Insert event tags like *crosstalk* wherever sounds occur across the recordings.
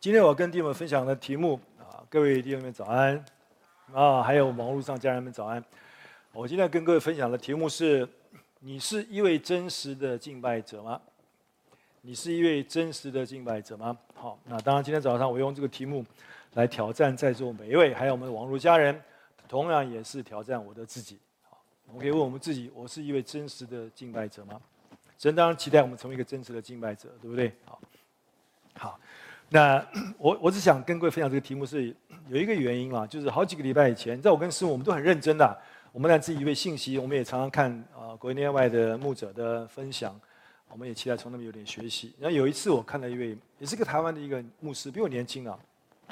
今天我跟弟兄们分享的题目啊，各位弟兄们早安啊，还有网络上家人们早安。我今天跟各位分享的题目是：你是一位真实的敬拜者吗？你是一位真实的敬拜者吗？好，那当然，今天早上我用这个题目来挑战在座每一位，还有我们的网络家人，同样也是挑战我的自己。好，我们可以问我们自己：我是一位真实的敬拜者吗？神当然期待我们成为一个真实的敬拜者，对不对？好，好。那 *clears throat* 我我只想跟各位分享这个题目是有一个原因啊，就是好几个礼拜以前，在我跟师母我们都很认真的、我们来自己一位信息，我们也常常看啊国内外的牧者的分享，我们也期待从那边有点学习。然后有一次我看到一位也是个台湾的一个牧师，比我年轻啊，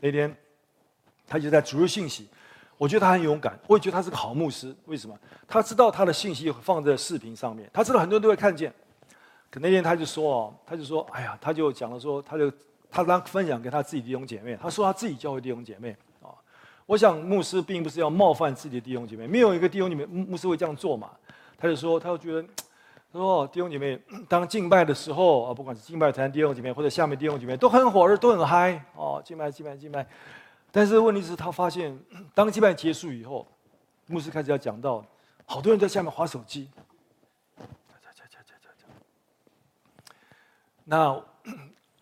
那天他就在主日信息，我觉得他很勇敢，我也觉得他是个好牧师。为什么？他知道他的信息放在视频上面，他知道很多人都会看见。可那天他就说哦，他就说，哎呀，他就讲了说，他就。他当分享给他自己弟兄姐妹，他说他自己教会弟兄姐妹啊。我想牧师并不是要冒犯自己的弟兄姐妹，没有一个弟兄姐妹牧师会这样做嘛。他就说，他就觉得，他说弟兄姐妹当敬拜的时候啊，不管是敬拜团弟兄姐妹或者下面弟兄姐妹都很火热，都很嗨哦，敬拜敬拜敬拜。但是问题是，他发现当敬拜结束以后，牧师开始要讲到，好多人在下面划手机。那。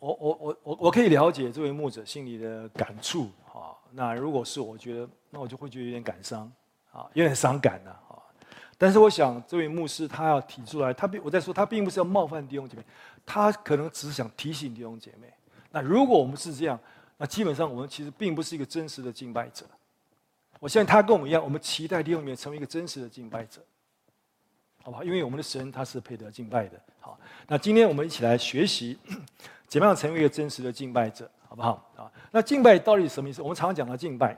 我我我我我可以了解这位牧者心里的感触啊。那如果是我觉得，那我就会觉得有点感伤啊，有点伤感的啊。但是我想，这位牧师他要提出来，他并我在说，他并不是要冒犯弟兄姐妹，他可能只是想提醒弟兄姐妹。那如果我们是这样，那基本上我们其实并不是一个真实的敬拜者。我相信他跟我们一样，我们期待弟兄姐妹成为一个真实的敬拜者，好不好？因为我们的神他是配得敬拜的。好，那今天我们一起来学习。怎么样成为一个真实的敬拜者，好不好啊？那敬拜到底是什么意思？我们常常讲到敬拜，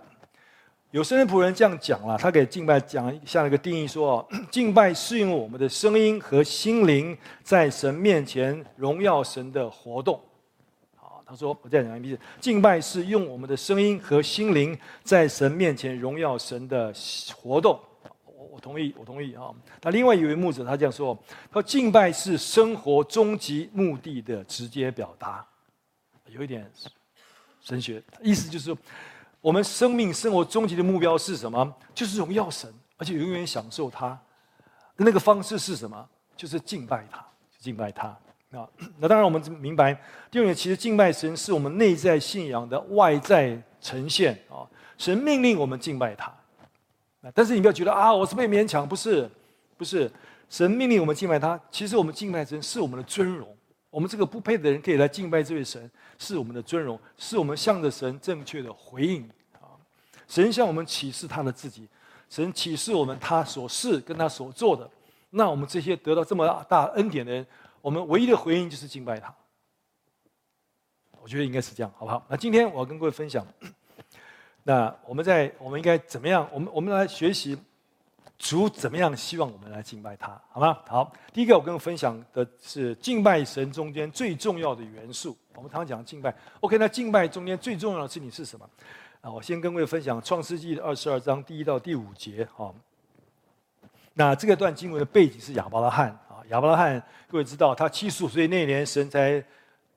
有圣经仆人这样讲了，他给敬拜讲下一个定义说：*clears throat* 敬拜是用我们的声音和心灵在神面前荣耀神的活动。好，他说我再讲一遍，敬拜是用我们的声音和心灵在神面前荣耀神的活动。我同意，我同意啊。那另外一位牧者他这样说：他说敬拜是生活终极目的的直接表达，有一点神学，意思就是，我们生命生活终极的目标是什么？就是荣耀神，而且永远享受他。那个方式是什么？就是敬拜他，敬拜他啊。那当然我们明白，第二点，其实敬拜神是我们内在信仰的外在呈现啊。神命令我们敬拜他。但是你不要觉得啊，我是被勉强，不是，不是，神命令我们敬拜他。其实我们敬拜神是我们的尊荣，我们这个不配的人可以来敬拜这位神，是我们的尊荣，是我们向着神正确的回应啊。神向我们启示他的自己，神启示我们他所是跟他所做的。那我们这些得到这么大恩典的人，我们唯一的回应就是敬拜他。我觉得应该是这样，好不好？那今天我要跟各位分享。那我们在我们应该怎么样？我们我们来学习主怎么样希望我们来敬拜他，好吗？好，第一个我跟你分享的是敬拜神中间最重要的元素。我们常常讲敬拜，OK？那敬拜中间最重要的事情是什么？啊，我先跟各位分享创世纪的二十二章第一到第五节。哈，那这个段经文的背景是亚伯拉罕啊，亚伯拉罕各位知道，他七十五岁那年神才。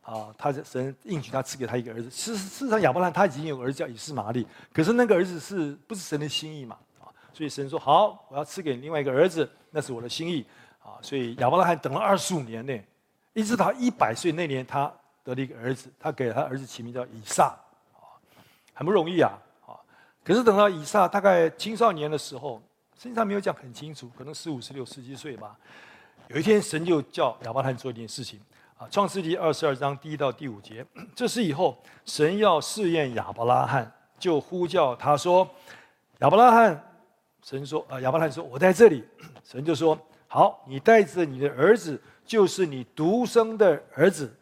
啊，他神应许他赐给他一个儿子。事实事实上，亚伯兰他已经有个儿子叫以实玛利，可是那个儿子是不是神的心意嘛？啊，所以神说好，我要赐给另外一个儿子，那是我的心意。啊，所以亚伯拉罕等了二十五年呢，一直到一百岁那年，他得了一个儿子，他给他儿子起名叫以撒，啊，很不容易啊，啊，可是等到以撒大概青少年的时候，圣经上没有讲很清楚，可能十五、十六、十七岁吧。有一天，神就叫亚伯拉罕做一件事情。啊，《创世记》二十二章第一到第五节，*clears throat* 这是以后神要试验亚伯拉罕，就呼叫他说：“亚伯拉罕。”神说：“啊，亚伯拉罕说，我在这里。*clears throat* ”神就说：“好，你带着你的儿子，就是你独生的儿子，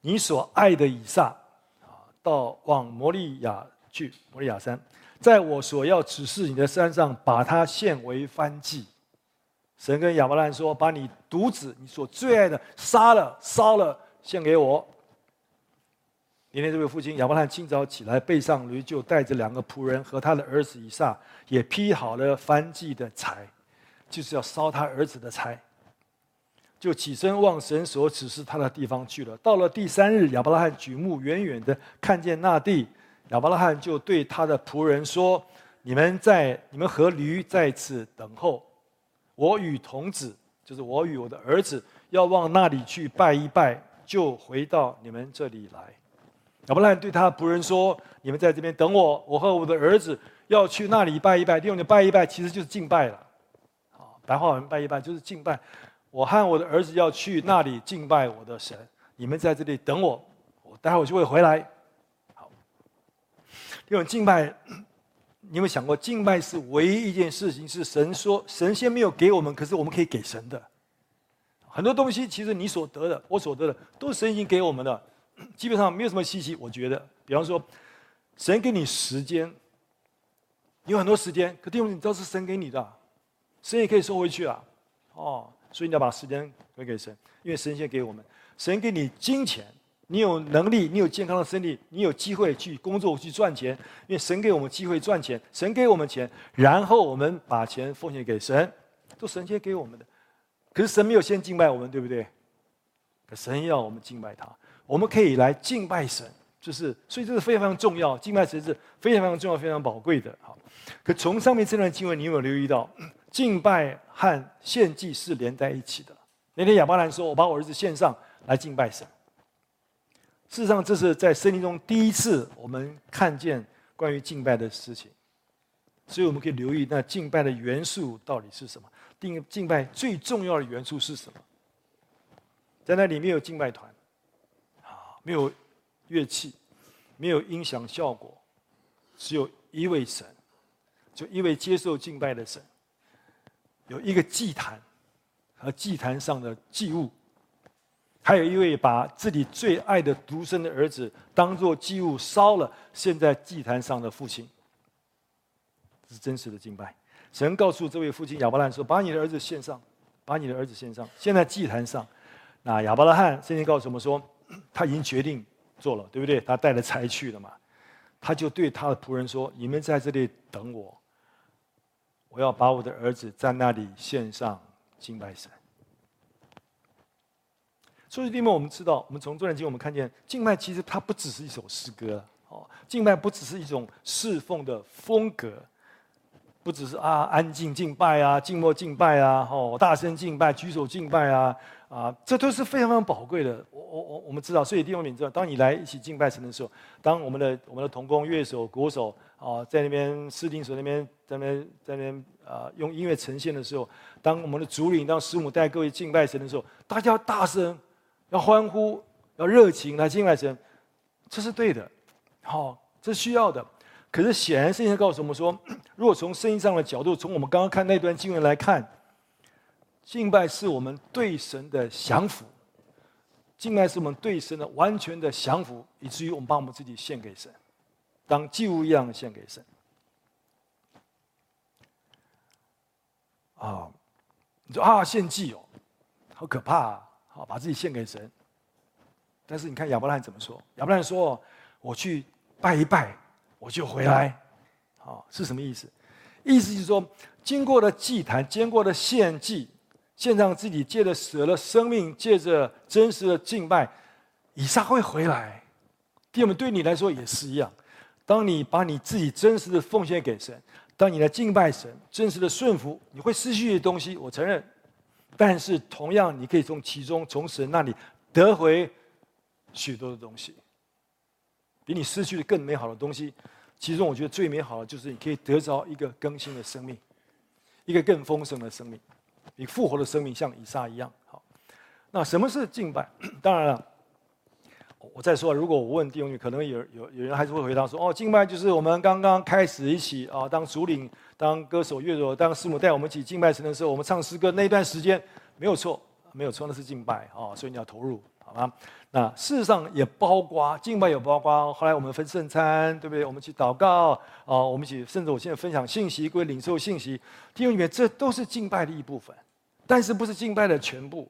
你所爱的以撒，啊，到往摩利亚去，摩利亚山，在我所要指示你的山上，把它献为燔祭。”神跟亚伯兰说：“把你独子，你所最爱的杀了，烧了，献给我。”今天这位父亲亚伯兰清早起来，背上驴，就带着两个仆人和他的儿子以撒，也劈好了燔祭的柴，就是要烧他儿子的柴。就起身往神所指示他的地方去了。到了第三日，亚伯拉罕举目远远的看见那地，亚伯拉罕就对他的仆人说：“你们在，你们和驴在此等候，我与童子，就是我与我的儿子，要往那里去拜一拜，就回到你们这里来。”亚伯拉罕对他的仆人说：“你们在这边等我，我和我的儿子要去那里拜一拜。用的拜一拜，其实就是敬拜了。好，白话文拜一拜就是敬拜。”我和我的儿子要去那里敬拜我的神，你们在这里等我，我待会儿就会回来。好，因为敬拜，你有没有想过，敬拜是唯一一件事情是神说神仙没有给我们，可是我们可以给神的。很多东西其实你所得的，我所得的，都是神已经给我们的，基本上没有什么稀奇。我觉得，比方说，神给你时间，有很多时间，可弟兄你知道是神给你的，神也可以收回去啊，哦。所以你要把时间归给神，因为神仙给我们。神给你金钱，你有能力，你有健康的身体，你有机会去工作去赚钱。因为神给我们机会赚钱，神给我们钱，然后我们把钱奉献给神，都神先给我们的。可是神没有先敬拜我们，对不对？可神要我们敬拜他，我们可以来敬拜神，就是所以这是非常非常重要。敬拜神是非常非常重要、非常宝贵的。好，可从上面这段经文，你有没有留意到？敬拜和献祭是连在一起的。那天亚巴兰说：“我把我儿子献上来敬拜神。”事实上，这是在圣经中第一次我们看见关于敬拜的事情。所以，我们可以留意那敬拜的元素到底是什么？敬敬拜最重要的元素是什么？在那里面有敬拜团，啊，没有乐器，没有音响效果，只有一位神，就一位接受敬拜的神。有一个祭坛和祭坛上的祭物，还有一位把自己最爱的独生的儿子当做祭物烧了，献在祭坛上的父亲，这是真实的敬拜。神告诉这位父亲亚伯拉罕说：“把你的儿子献上，把你的儿子献上，献在祭坛上。”那亚伯拉罕圣经告诉我们说，*clears throat* 他已经决定做了，对不对？他带着财去了嘛，他就对他的仆人说：“你们在这里等我。”我要把我的儿子在那里献上敬拜神。所以，弟兄们，我们知道，我们从这段经，我们看见敬拜其实它不只是一首诗歌哦，敬拜不只是一种侍奉的风格，不只是啊安静敬拜啊，静默敬拜啊，哦大声敬拜，举手敬拜啊。啊，这都是非常非常宝贵的。我我我我们知道，所以弟兄们知道，当你来一起敬拜神的时候，当我们的我们的同工、乐手、鼓手啊，在那边司琴手那边在那边在那边啊，用音乐呈现的时候，当我们的主领当师母带各位敬拜神的时候，大家要大声，要欢呼，要热情来敬拜神，这是对的，好、哦，这是需要的。可是显然圣经告诉我们说，*clears throat* 如果从圣经上的角度，从我们刚刚看那段经文来看。敬拜是我们对神的降服，敬拜是我们对神的完全的降服，以至于我们把我们自己献给神，当祭物一样献给神。啊，你说啊，献祭哦，好可怕啊！好，把自己献给神。但是你看亚伯拉罕怎么说？亚伯拉罕说：“我去拜一拜，我就回来。”好，是什么意思？意思就是说，经过了祭坛，经过了献祭。献上自己，借着舍了生命，借着真实的敬拜，以撒会回来。弟兄们，对你来说也是一样。当你把你自己真实的奉献给神，当你来敬拜神，真实的顺服，你会失去的东西，我承认。但是同样，你可以从其中，从神那里得回许多的东西，比你失去的更美好的东西。其中，我觉得最美好的就是你可以得着一个更新的生命，一个更丰盛的生命。你复活的生命像以撒一样好。那什么是敬拜？当然了，我再说，如果我问弟兄们，可能有有有人还是会回答说：哦，敬拜就是我们刚刚开始一起啊，当主领、当歌手、乐手、当师母带我们一起敬拜神的时候，我们唱诗歌那一段时间没有错，没有错，那是敬拜啊，所以你要投入，好吗？那事实上也包括敬拜，有包括后来我们分圣餐，对不对？我们去祷告啊，我们一起，甚至我现在分享信息，归领受信息，弟兄里面这都是敬拜的一部分。但是不是敬拜的全部，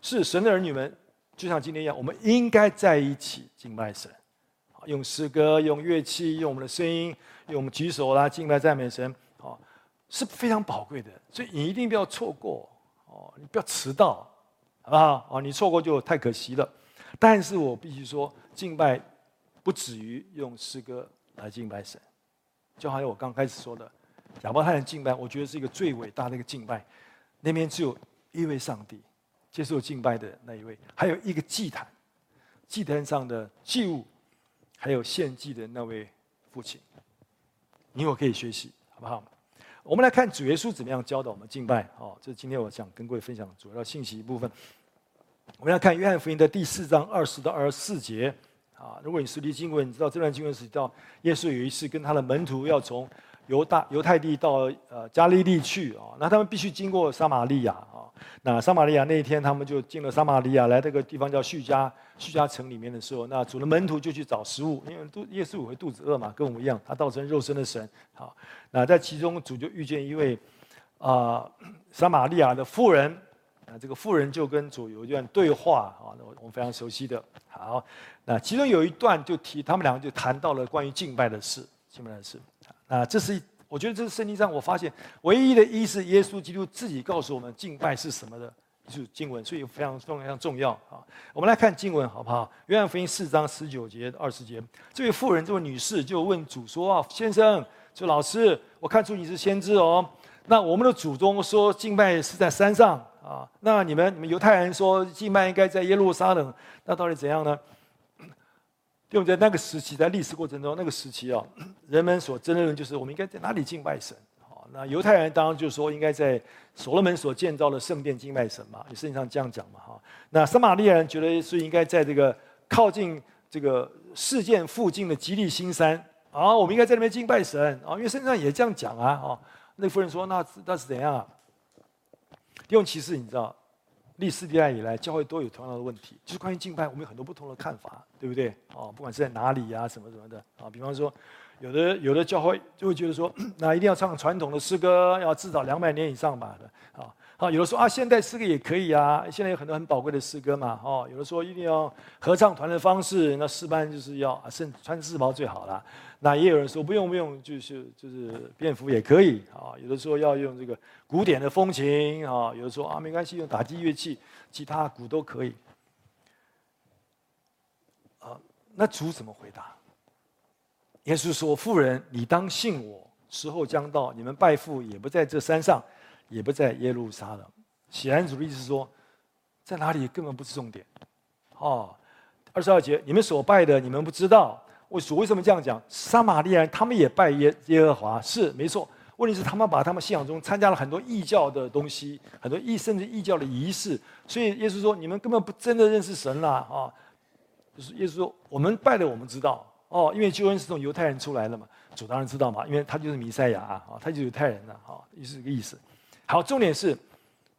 是神的儿女们，就像今天一样，我们应该在一起敬拜神，用诗歌、用乐器、用我们的声音、用我们举手啦，敬拜赞美神，啊，是非常宝贵的。所以你一定不要错过，哦，你不要迟到，好不好？啊，你错过就太可惜了。但是我必须说，敬拜不止于用诗歌来敬拜神，就好像我刚开始说的，亚伯拉罕敬拜，我觉得是一个最伟大的一个敬拜。那边只有一位上帝接受敬拜的那一位，还有一个祭坛，祭坛上的祭物，还有献祭的那位父亲，你我可以学习，好不好？我们来看主耶稣怎么样教导我们敬拜。哦，这是今天我想跟各位分享主要信息一部分。我们来看约翰福音的第四章二十到二十四节。啊，如果你熟悉经文，你知道这段经文是到耶稣有一次跟他的门徒要从犹大犹太地到呃加利利去啊，那他们必须经过撒玛利亚啊。那撒玛利亚那一天，他们就进了撒玛利亚，来这个地方叫叙加叙加城里面的时候，那主的门徒就去找食物，因为肚耶稣会肚子饿嘛，跟我们一样，他道成肉身的神。好，那在其中主就遇见一位啊撒玛利亚的妇人。那这个妇人就跟主有一段对话啊，那我们非常熟悉的。好，那其中有一段就提，他们两个就谈到了关于敬拜的事，敬拜的事。啊，这是我觉得这是圣经上我发现唯一的一是耶稣基督自己告诉我们敬拜是什么的，就是经文，所以非常非常重要啊。我们来看经文好不好？约翰福音四章十九节二十节，这位妇人这位女士就问主说：“啊，先生，说老师，我看出你是先知哦。那我们的祖宗说敬拜是在山上。”啊，那你们你们犹太人说敬拜应该在耶路撒冷，那到底怎样呢？因为在那个时期，在历史过程中，那个时期啊，*clears throat* 人们所争论的就是我们应该在哪里敬拜神。好，那犹太人当然就说应该在所罗门所建造的圣殿敬拜神嘛，圣经上这样讲嘛哈。那撒玛利亚人觉得是应该在这个靠近这个事件附近的吉利新山啊，我们应该在那边敬拜神啊，因为圣经上也这样讲啊。哦，那妇人说那那是怎样啊？因为其实你知道，历史历代以来，教会都有同样的问题，就是关于敬拜，我们有很多不同的看法，对不对？哦，不管是在哪里呀，什么什么的啊。比方说，有的有的教会就会觉得说，*clears throat* 那一定要唱传统的诗歌，要至少两百年以上吧的啊。啊，有的说啊，现代诗歌也可以啊，现在有很多很宝贵的诗歌嘛。哦，有的说一定要合唱团的方式，那诗班就是要啊，甚穿制服最好了。那也有人说不用不用，就是就是便服也可以啊。有的说要用这个古典的风琴啊，有的说啊没关系，用打击乐器，吉他、鼓都可以。啊，那主怎么回答？耶稣说：“妇人，你当信我，时候将到，你们拜父也不在这山上，也不在耶路撒冷。”显然主的意思是说，在哪里根本不是重点。哦，二十二节，你们所拜的，你们不知道。为主为什么这样讲？撒玛利亚人他们也拜耶耶和华，是没错。问题是他们把他们信仰中参加了很多异教的东西，很多异甚至异教的仪式。所以耶稣说：“你们根本不真的认识神了啊！”就是耶稣说：“我们拜的我们知道哦，因为救恩是从犹太人出来的嘛。主当然知道嘛，因为他就是弥赛亚啊，他就是犹太人了啊，就是这个意思。好，重点是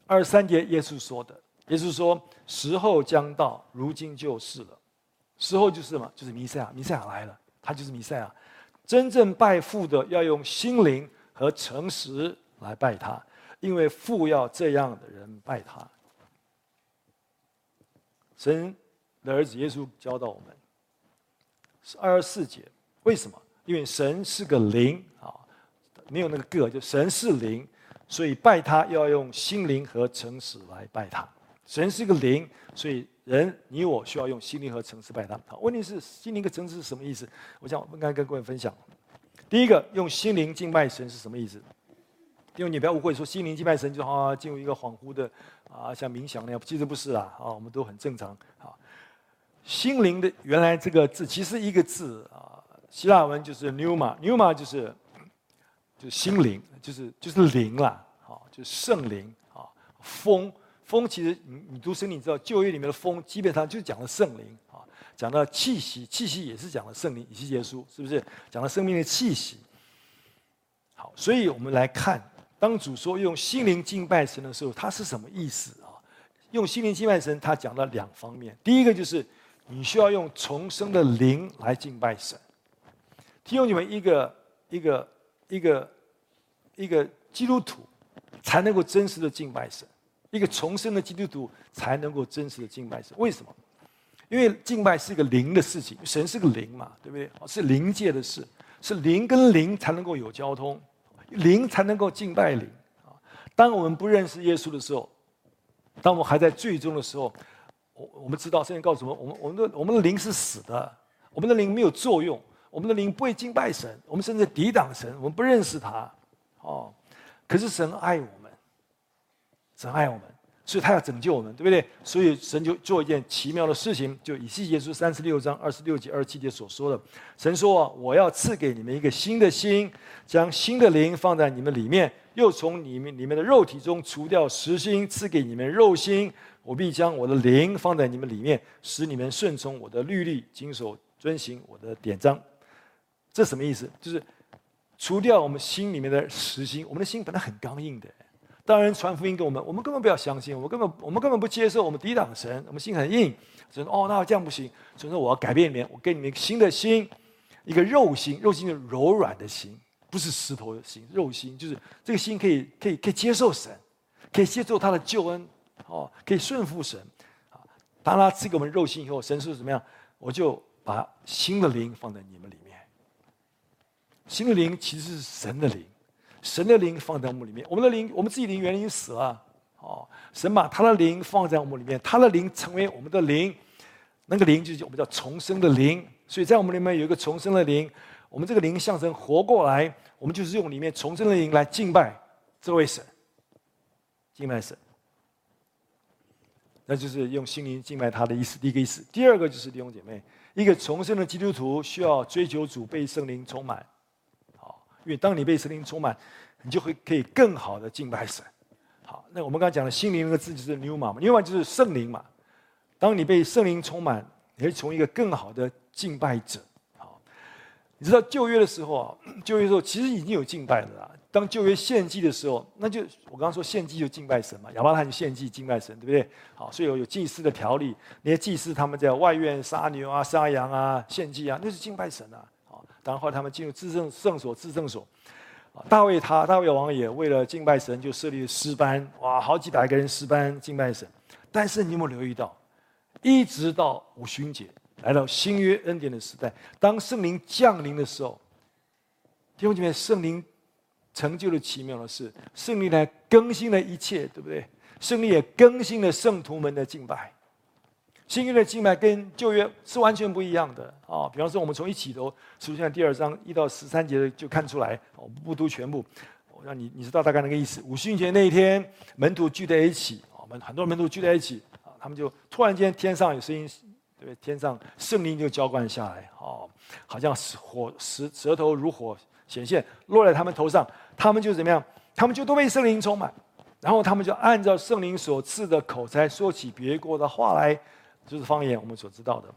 二十三节耶稣说的，耶稣说：“时候将到，如今就是了。”时候就是什么？就是弥赛亚，弥赛亚来了，他就是弥赛亚。真正拜父的要用心灵和诚实来拜他，因为父要这样的人拜他。神的儿子耶稣教导我们，是二十四节。为什么？因为神是个灵啊，没有那个个，就神是灵，所以拜他要用心灵和诚实来拜他。神是一个灵，所以。人，你我需要用心灵和诚实拜他。好，问题是心灵和诚实是什么意思？我想我们刚跟各位分享。第一个，用心灵敬拜神是什么意思？因为你不要误会，说心灵敬拜神就好像进入一个恍惚的啊，像冥想那样，其实不是啊，啊，我们都很正常。啊，心灵的原来这个字其实一个字啊，希腊文就是 n e u m a n e u m a 就是就心灵，就是就是灵啦，就是圣灵啊，风。风其实你你读圣经，你知道旧约里面的风基本上就讲了圣灵啊，讲到气息，气息也是讲了圣灵，以西结书是不是讲了生命的气息？好，所以我们来看，当主说用心灵敬拜神的时候，他是什么意思啊？用心灵敬拜神，他讲了两方面，第一个就是你需要用重生的灵来敬拜神。提供你们一个一个一个一个基督徒才能够真实的敬拜神。一个重生的基督徒才能够真实的敬拜神。为什么？因为敬拜是一个灵的事情，神是个灵嘛，对不对？是灵界的事，是灵跟灵才能够有交通，灵才能够敬拜灵啊。当我们不认识耶稣的时候，当我们还在罪中的时候，我我们知道圣经告诉我们，我们我们的我们的灵是死的，我们的灵没有作用，我们的灵不会敬拜神，我们甚至抵挡神，我们不认识他。可是神爱我们，神爱我们。所以他要拯救我们，对不对？所以神就做一件奇妙的事情，就以西结书三十六章二十六节、二十七节所说的。神说：“我要赐给你们一个新的心，将新的灵放在你们里面，又从你们里面的肉体中除掉实心，赐给你们肉心。我必将我的灵放在你们里面，使你们顺从我的律例，谨守遵行我的典章。”这什么意思？就是除掉我们心里面的实心。我们的心本来很刚硬的。当然，传福音给我们，我们根本不要相信，我们根本我们根本不接受，我们抵挡神，我们心很硬。神说：“哦，那这样不行。”所以说：“我要改变你们，我给你们一个新的心，一个肉心，肉心就是柔软的心，不是石头的心。肉心就是这个心可以可以可以接受神，可以接受他的救恩，哦，可以顺服神。当他赐给我们肉心以后，神说怎么样？我就把新的灵放在你们里。心灵其实是神的灵。”神的灵放在我们里面，我们的灵，我们自己灵原来已经死了，哦，神把他的灵放在我们里面，他的灵成为我们的灵，那个灵就是我们叫重生的灵，所以在我们里面有一个重生的灵，我们这个灵象征活过来，我们就是用里面重生的灵来敬拜这位神，敬拜神，那就是用心灵敬拜他的意思，第一个意思，第二个就是弟兄姐妹，一个重生的基督徒需要追求主被圣灵充满。因为当你被圣灵充满，你就会可以更好的敬拜神。好，那我们刚才讲的心灵那个字就是 pneuma 嘛，另外就是圣灵嘛。当你被圣灵充满，你会成为一个更好的敬拜者。好，你知道旧约的时候啊，旧约的时候其实已经有敬拜了啦。当旧约献祭的时候，那就我刚刚说献祭就敬拜神嘛，亚伯拉罕就献祭敬拜神，对不对？好，所以有有祭司的条例，那些祭司他们在外院杀牛啊、杀羊啊、献祭啊，那是敬拜神啊。然后他们进入至圣圣所，至圣所。大卫他大卫王也为了敬拜神，就设立了诗班，哇，好几百个人诗班敬拜神。但是你有没有留意到，一直到五旬节来到新约恩典的时代，当圣灵降临的时候，弟兄姐妹，圣灵成就了奇妙的事，圣灵来更新了一切，对不对？圣灵也更新了圣徒们的敬拜。新约的敬拜跟旧约是完全不一样的啊！比方说，我们从一起头出现第二章一到十三节的就看出来。我不读全部，我让你你知道大概那个意思。五旬节那一天，门徒聚在一起，我们很多门徒聚在一起啊，他们就突然间天上有声音，对？天上圣灵就浇灌下来，哦，好像火舌舌头如火显现，落在他们头上，他们就怎么样？他们就都被圣灵充满，然后他们就按照圣灵所赐的口才说起别国的话来。就是方言，我们所知道的。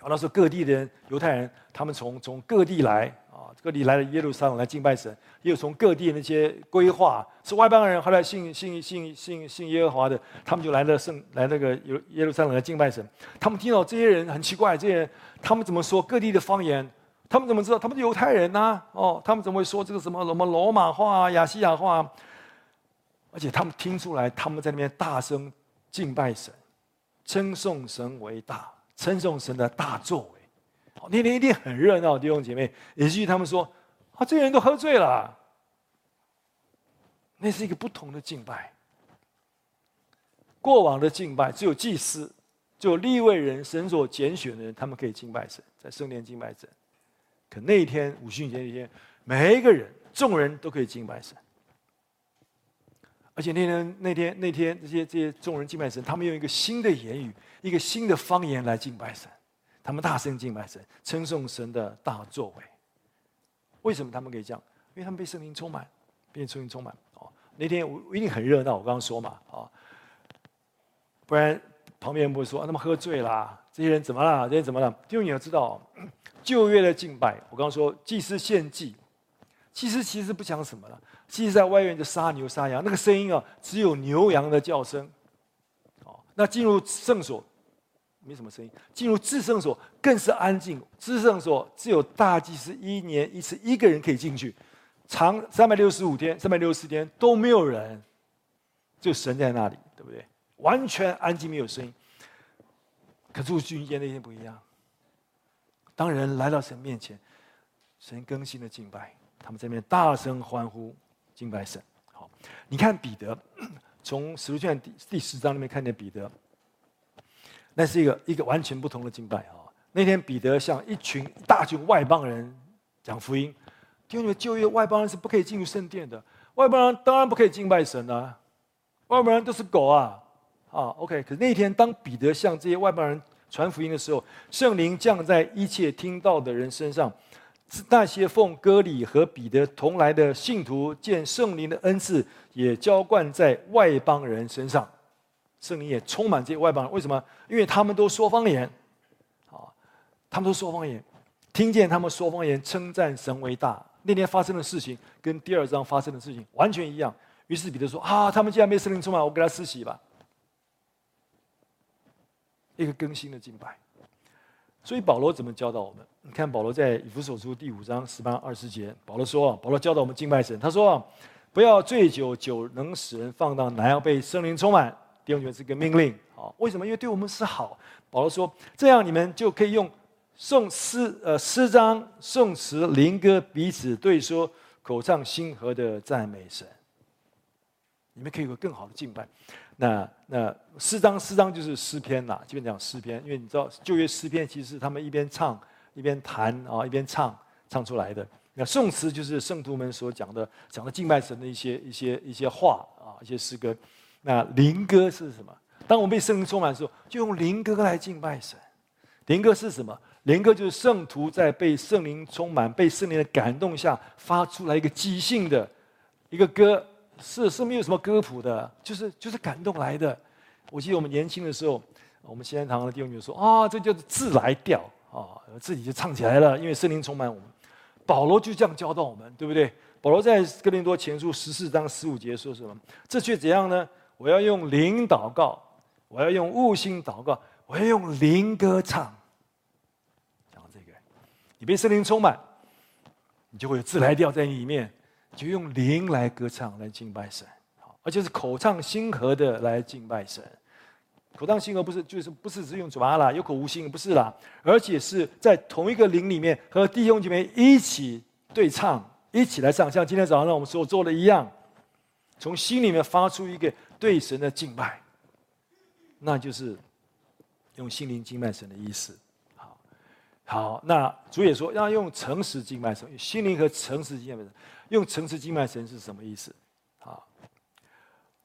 啊，那时候各地的人，犹太人，他们从从各地来啊，各地来了耶路撒冷来敬拜神，也有从各地那些归化是外邦人，后来信信信信信耶和华的，他们就来了圣来那个耶耶路撒冷来敬拜神。他们听到这些人很奇怪，这些人他们怎么说各地的方言？他们怎么知道？他们是犹太人呐、啊？哦，他们怎么会说这个什么什么罗马话啊、亚细亚话、啊？而且他们听出来，他们在那边大声敬拜神。称颂神为大，称颂神的大作为。那天一定很热闹，弟兄姐妹。以至于他们说：“啊，这些人都喝醉了。”那是一个不同的敬拜。过往的敬拜只有祭司，只有立位人，神所拣选的人，他们可以敬拜神，在圣殿敬拜神。可那一天五旬节那天，每一个人，众人都可以敬拜神。而且那天、那天、那天，这些这些众人敬拜神，他们用一个新的言语、一个新的方言来敬拜神。他们大声敬拜神，称颂神的大作为。为什么他们可以这样？因为他们被圣灵充满，被圣灵充满。哦，那天我一定很热闹。我刚刚说嘛，啊，不然旁边人不会说啊他们喝醉啦，这些人怎么了？这些人怎么了？因为你要知道，旧约的敬拜，我刚刚说祭司献祭，祭司其实不讲什么了。其实，在外院就杀牛杀羊，那个声音啊，只有牛羊的叫声。哦，那进入圣所，没什么声音；进入至圣所更是安静。至圣所只有大祭司一年一次，一个人可以进去，长三百六十五天、三百六十四天都没有人，就神在那里，对不对？完全安静，没有声音。可是五旬节那天不一样，当人来到神面前，神更新了敬拜，他们在那边大声欢呼。敬拜神，好，你看彼得，从使徒卷第第十章里面看见彼得，那是一个一个完全不同的敬拜啊。那天彼得向一群大群外邦人讲福音，因为旧约外邦人是不可以进入圣殿的，外邦人当然不可以敬拜神啊，外邦人都是狗啊，啊，OK。可是那天当彼得向这些外邦人传福音的时候，圣灵降在一切听到的人身上。是那些奉割礼和彼得同来的信徒，见圣灵的恩赐也浇灌在外邦人身上，圣灵也充满这些外邦人。为什么？因为他们都说方言，啊，他们都说方言，听见他们说方言，称赞神为大。那天发生的事情跟第二章发生的事情完全一样。于是彼得说：“啊，他们既然被圣灵充满，我给他施洗吧。”一个更新的敬拜。所以保罗怎么教导我们？你看保罗在以弗所书第五章十八二十节，保罗说：“保罗教导我们敬拜神。他说，不要醉酒，酒能使人放荡，乃要被圣灵充满。弟兄姐妹，是个命令。好，为什么？因为对我们是好。保罗说，这样你们就可以用颂诗、呃诗章、颂词、灵歌彼此对说，口唱心和的赞美神。你们可以有更好的敬拜。”那那诗章诗章就是诗篇啦，基本讲诗篇，因为你知道旧约诗篇其实是他们一边唱一边弹啊，一边唱唱出来的。那宋词就是圣徒们所讲的讲的敬拜神的一些一些一些话啊，一些诗歌。那灵歌是什么？当我们被圣灵充满的时候，就用灵歌来敬拜神。灵歌是什么？灵歌就是圣徒在被圣灵充满、被圣灵的感动下发出来一个即兴的一个歌。是是没有什么歌谱的，就是就是感动来的。我记得我们年轻的时候，我们西安堂的弟兄就说：“啊，这叫自来调啊，自己就唱起来了，因为圣灵充满我们。”保罗就这样教导我们，对不对？保罗在哥林多前书十四章十五节说什么？这却怎样呢？我要用灵祷告，我要用悟性祷告，我要用灵歌唱。讲这个，你被圣灵充满，你就会有自来调在里面。就用灵来歌唱，来敬拜神，而且是口唱心和的来敬拜神。口唱心和不是就是不是只用嘴巴啦，有口无心不是啦，而且是在同一个灵里面和弟兄姐妹一起对唱，一起来唱，像今天早上让我们所做的一样，从心里面发出一个对神的敬拜，那就是用心灵敬拜神的意思。好，那主也说要用诚实敬拜神，心灵和诚实敬拜神。用诚实敬拜神是什么意思？啊，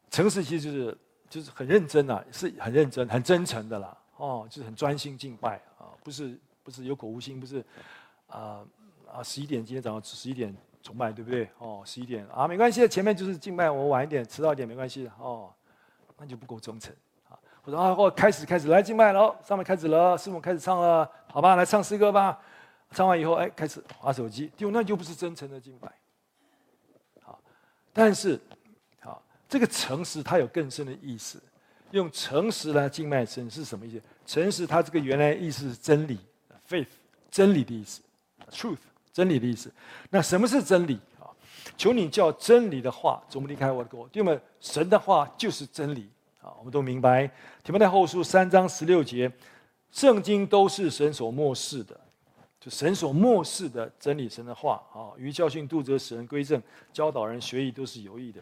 诚实其实就是就是很认真啊，是很认真、很真诚的啦。哦，就是很专心敬拜啊，不是不是有口无心，不是啊啊十一点今天早上十一点崇拜对不对？哦，十一点啊没关系，前面就是敬拜，我晚一点迟到一点没关系的哦，那就不够忠诚我说啊，我开始开始来敬拜了，上面开始了，师母开始唱了，好吧，来唱诗歌吧。唱完以后，哎，开始划手机，就那就不是真诚的敬拜。好但是，好，这个诚实它有更深的意思。用诚实来敬拜神是什么意思？诚实它这个原来意思是真理，faith，真理的意思，truth，真理的意思。那什么是真理啊？求你叫真理的话总不离开我的口，因为神的话就是真理啊。我们都明白，提摩太后书三章十六节，圣经都是神所默示的。就神所默示的真理，神的话啊，于教训、督责、使人归正、教导人学义，都是有益的。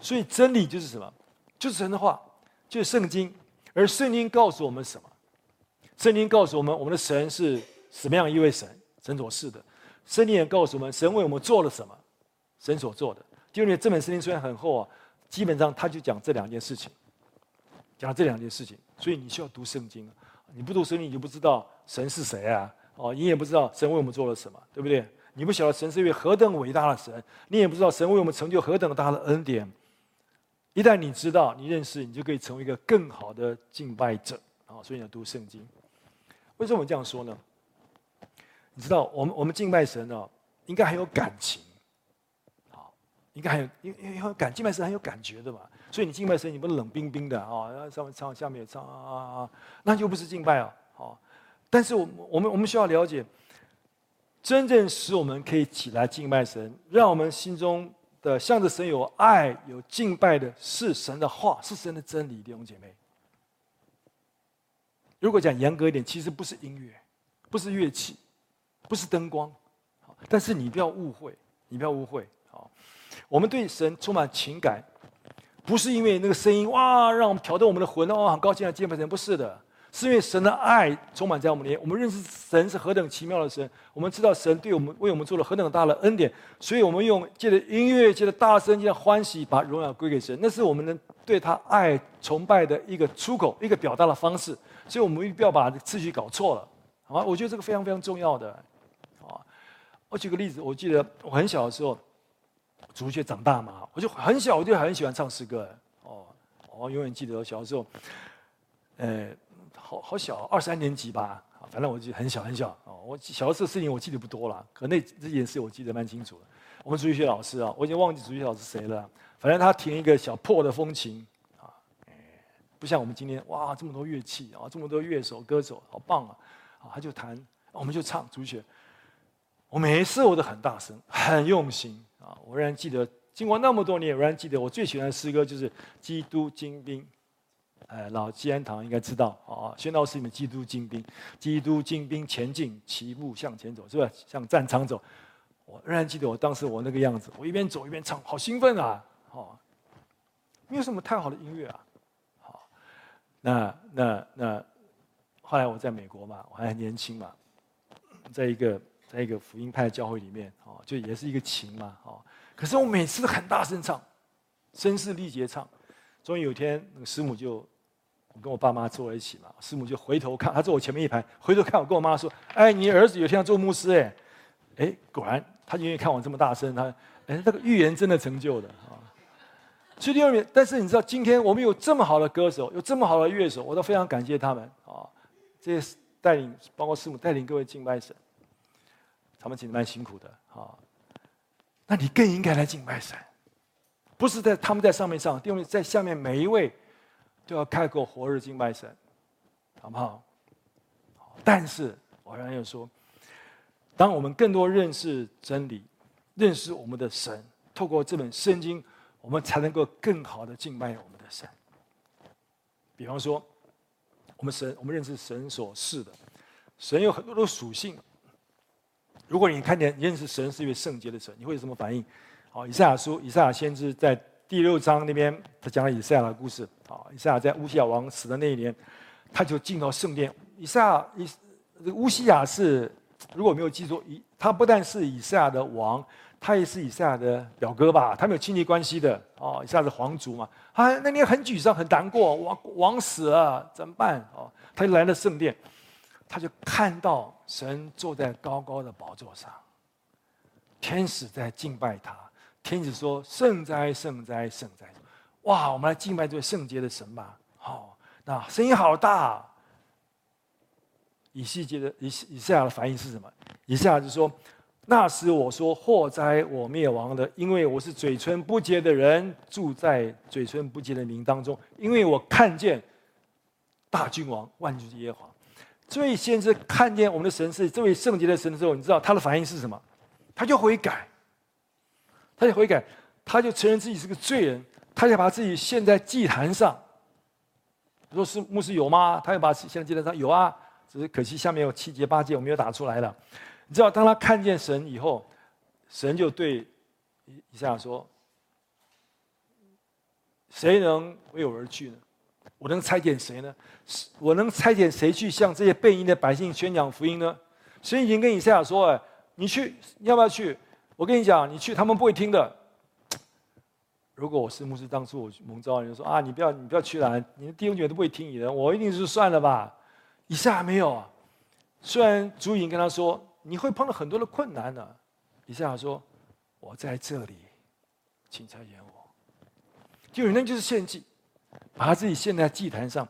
所以真理就是什么？就是神的话，就是圣经。而圣经告诉我们什么？圣经告诉我们，我们的神是什么样一位神？神所示的。圣经也告诉我们，神为我们做了什么？神所做的。就因为这本圣经虽然很厚啊，基本上他就讲这两件事情，讲这两件事情。所以你需要读圣经，你不读圣经，你就不知道神是谁啊。哦，你也不知道神为我们做了什么，对不对？你不晓得神是一位何等伟大的神，你也不知道神为我们成就何等大的恩典。一旦你知道、你认识，你就可以成为一个更好的敬拜者。啊，所以你要读圣经。为什么我这样说呢？你知道，我们我们敬拜神呢，应该很有感情。好，应该很有，因因为感敬拜神很有感觉的嘛。所以你敬拜神，你不能冷冰冰的啊，然后上面唱，下面也唱啊啊啊，那就不是敬拜啊。好。但是我们我们我们需要了解，真正使我们可以起来敬拜神，让我们心中的向着神有爱、有敬拜的，是神的话，是神的真理，弟兄姐妹。如果讲严格一点，其实不是音乐，不是乐器，不是灯光，但是你不要误会，你不要误会。好，我们对神充满情感，不是因为那个声音哇，让我们挑动我们的魂哦，很高兴来敬拜神，不是的。是因为神的爱充满在我们里面，我们认识神是何等奇妙的神，我们知道神对我们为我们做了何等大的恩典，所以我们用借着音乐、借着大声、借着欢喜，把荣耀归给神，那是我们能对他爱崇拜的一个出口，一个表达的方式。所以，我们不要把次序搞错了，好吗？我觉得这个非常非常重要的。啊，我举个例子，我记得我很小的时候，主学长大嘛，我就很小，我就很喜欢唱诗歌。哦，我永远记得我小时候，呃。好好小，二三年级吧，反正我记得很小很小哦。我小的时候事情我记得不多了，可那这件事我记得蛮清楚的。我们主学老师啊，我已经忘记主学老师谁了。反正他弹一个小破的风琴啊，不像我们今天哇这么多乐器啊，这么多乐手歌手，好棒啊！啊，他就弹，我们就唱主学。我每一次我都很大声，很用心我仍然记得，经过那么多年，仍然记得我最喜欢的诗歌就是《基督精兵》。哎，老基安堂应该知道啊，宣道士里面基督精兵，基督精兵前进，齐步向前走，是吧？向战场走。我仍然记得我当时我那个样子，我一边走一边唱，好兴奋啊！哦，没有什么太好的音乐啊。好，那那那，后来我在美国嘛，我还很年轻嘛，在一个在一个福音派教会里面，哦，就也是一个情嘛，哦，可是我每次都很大声唱，声嘶力竭唱，终于有一天那个师母就。我跟我爸妈坐在一起嘛，师母就回头看，她坐我前面一排，回头看我，跟我妈说：“哎，你儿子有天要做牧师哎，哎，果然他愿意看我这么大声，他哎，那个预言真的成就的啊。”所以第二点，但是你知道，今天我们有这么好的歌手，有这么好的乐手，我都非常感谢他们啊。这些带领，包括师母带领各位敬拜神，他们其实蛮辛苦的啊。那你更应该来敬拜神，不是在他们在上面上，因为在下面每一位。都要开口活日敬拜神，好不好？但是我仍然要说，当我们更多认识真理，认识我们的神，透过这本圣经，我们才能够更好的敬拜我们的神。比方说，我们神，我们认识神所示的，神有很多的属性。如果你看见你认识神是一位圣洁的神，你会有什么反应？好，以赛亚书，以赛亚先知在。第六章那边，他讲了以赛亚的故事。好，以赛亚在乌西亚王死的那一年，他就进到圣殿。以赛亚，以乌西亚是，如果没有记错，以他不但是以赛亚的王，他也是以赛亚的表哥吧？他们有亲戚关系的。哦，以赛亚是皇族嘛？他那年很沮丧，很难过，王王死了，怎么办？哦，他就来了圣殿，他就看到神坐在高高的宝座上，天使在敬拜他。天使说：“圣哉，圣哉，圣哉！哇，我们来敬拜这位圣洁的神吧。好、哦，那声音好大。以西结的以以赛亚的反应是什么？以赛亚就说：那时我说祸灾，我灭亡了，因为我是嘴唇不洁的人，住在嘴唇不洁的民当中。因为我看见大君王万军耶和华。这位先知看见我们的神是这位圣洁的神的时候，你知道他的反应是什么？他就悔改。”他就悔改，他就承认自己是个罪人，他就把自己献在祭坛上。说是牧师有吗？他要把献在祭坛上有啊，只是可惜下面有七节八节我没有打出来了。你知道，当他看见神以后，神就对以赛亚说：“谁能为我而去呢？我能差遣谁呢？我能差遣谁去向这些悖逆的百姓宣讲福音呢？”神已经跟以赛亚说：“哎，你去，要不要去？”我跟你讲，你去，他们不会听的。如果我是牧师，当初我蒙召，人说啊，你不要，你不要去了，你的弟兄姐妹都不会听你的，我一定是算了吧。以赛亚没有啊，虽然主已经跟他说，你会碰到很多的困难的。以赛亚说，我在这里，请差遣我。就有人就是献祭，把他自己献在祭坛上。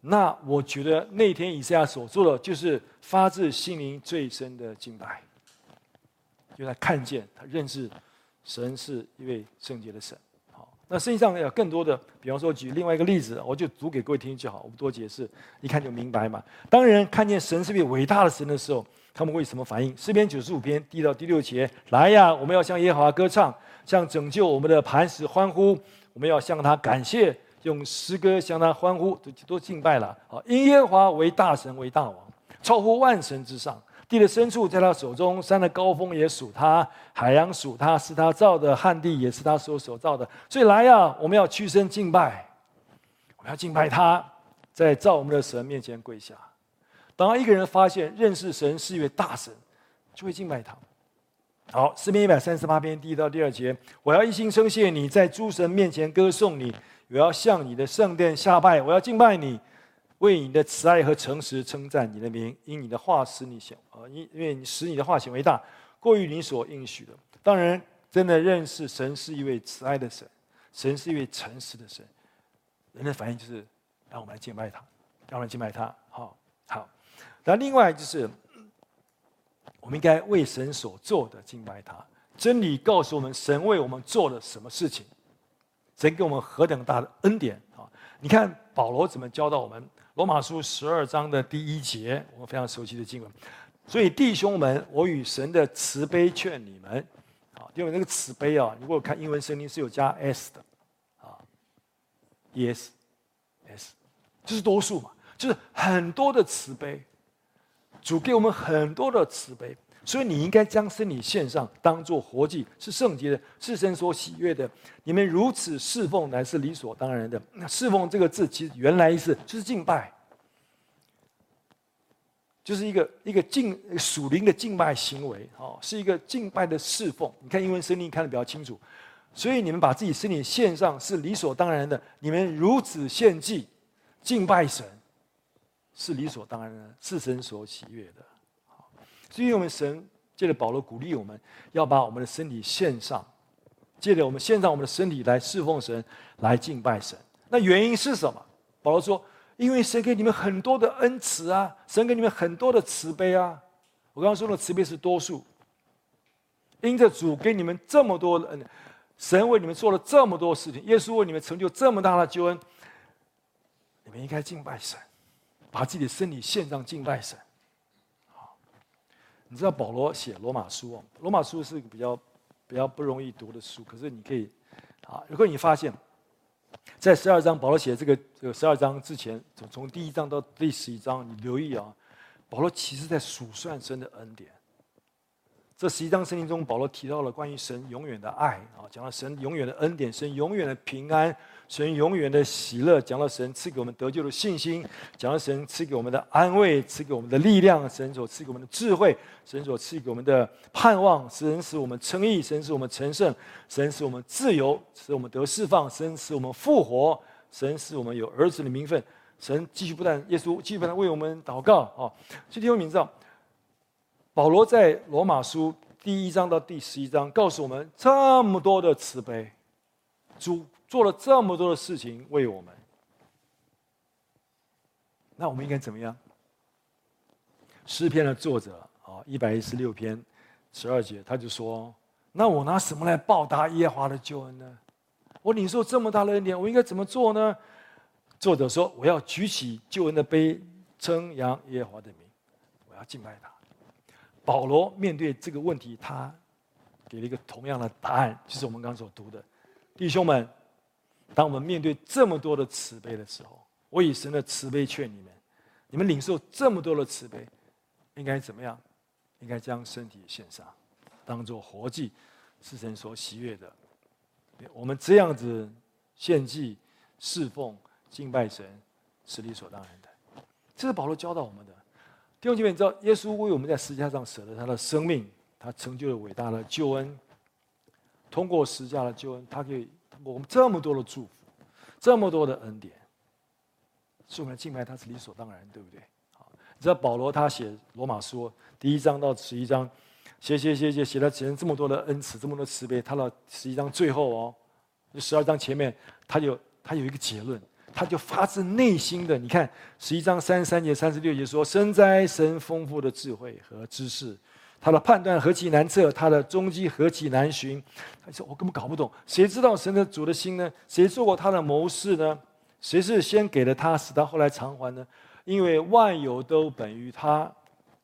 那我觉得那天以赛亚所做的，就是发自心灵最深的敬拜。就他看见，他认识神是一位圣洁的神。好，那圣经上有更多的，比方说举另外一个例子，我就读给各位听就好，我不多解释，一看就明白嘛。当人看见神是位伟大的神的时候，他们会什么反应？诗篇九十五篇第一到第六节，来呀，我们要向耶和华歌唱，向拯救我们的磐石欢呼，我们要向他感谢，用诗歌向他欢呼，都都敬拜了。好，因耶华为大神为大王，超乎万神之上。地的深处在他手中，山的高峰也属他，海洋属他，是他造的，旱地也是他所所造的。所以来呀，我们要屈身敬拜，我们要敬拜他，在造我们的神面前跪下。当一个人发现认识神是一位大神，就会敬拜他。好，诗篇一百三十八篇第一到第二节，我要一心称谢你，在诸神面前歌颂你，我要向你的圣殿下拜，我要敬拜你。为你的慈爱和诚实称赞你的名，因你的话使你显啊，因因为你使你的话显为大，过于你所应许的。当然，真的认识神是一位慈爱的神，神是一位诚实的神。人的反应就是让我们来敬拜他，让我们敬拜他。好，好。那另外就是，我们应该为神所做的敬拜他。真理告诉我们，神为我们做了什么事情，神给我们何等大的恩典啊！你看保罗怎么教导我们。罗马书十二章的第一节，我们非常熟悉的经文。所以弟兄们，我与神的慈悲劝你们，啊，因为那个慈悲啊，如果看英文圣经是有加 s 的，啊，yes，S，就是多数嘛，就是很多的慈悲，主给我们很多的慈悲。所以你应该将身体献上，当作活祭，是圣洁的，是神所喜悦的。你们如此侍奉，乃是理所当然的。那侍奉这个字，其实原来意思就是敬拜，就是一个一个敬属灵的敬拜行为，哦，是一个敬拜的侍奉。你看英文圣经看得比较清楚。所以你们把自己身体献上，是理所当然的。你们如此献祭，敬拜神，是理所当然的，是神所喜悦的。所以，我们神借着保罗鼓励我们，要把我们的身体献上，借着我们献上我们的身体来侍奉神，来敬拜神。那原因是什么？保罗说：“因为神给你们很多的恩慈啊，神给你们很多的慈悲啊。我刚刚说的慈悲是多数，因着主给你们这么多恩，神为你们做了这么多事情，耶稣为你们成就这么大的救恩，你们应该敬拜神，把自己的身体献上敬拜神。”你知道保罗写罗马书哦，罗马书是一个比较比较不容易读的书，可是你可以啊，如果你发现，在十二章保罗写这个这个十二章之前，从从第一章到第十一章，你留意啊，保罗其实在数算神的恩典。这十一章圣经中，保罗提到了关于神永远的爱啊，讲了神永远的恩典，神永远的平安，神永远的喜乐，讲了神赐给我们得救的信心，讲了神赐给我们的安慰，赐给我们的力量，神所赐给我们的智慧，神所赐给我们的盼望，神使我们称义，神使我们成圣，神使我们自由，使我们得释放，神使我们复活，神使我们有儿子的名分，神继续不断，耶稣继续不断为我们祷告啊，所以弟兄们知道。保罗在罗马书第一章到第十一章告诉我们这么多的慈悲，主做了这么多的事情为我们，那我们应该怎么样？诗篇的作者啊，一百一十六篇十二节，他就说：“那我拿什么来报答耶和华的救恩呢？我领受这么大的恩典，我应该怎么做呢？”作者说：“我要举起救恩的杯，称扬耶和华的名，我要敬拜他。”保罗面对这个问题，他给了一个同样的答案，就是我们刚所读的。弟兄们，当我们面对这么多的慈悲的时候，我以神的慈悲劝你们：你们领受这么多的慈悲，应该怎么样？应该将身体献上，当做活祭，是神所喜悦的。我们这样子献祭、侍奉、敬拜神，是理所当然的。这是保罗教导我们的。弟兄姐妹，你知道耶稣为我们在十字架上舍了他的生命，他成就了伟大的救恩。通过十字架的救恩，他可以通过我们这么多的祝福，这么多的恩典，是我们的敬拜他是理所当然，对不对？好，你知道保罗他写罗马书第一章到十一章，写写写写写了写了这么多的恩慈，这么多慈悲，他到十一章最后哦，十二章前面，他有他有一个结论。他就发自内心的，你看十一章三十三节、三十六节说：“生哉神丰富的智慧和知识，他的判断何其难测，他的踪迹何其难寻。”他说：“我根本搞不懂，谁知道神的主的心呢？谁做过他的谋士呢？谁是先给了他，使他后来偿还呢？因为万有都本于他，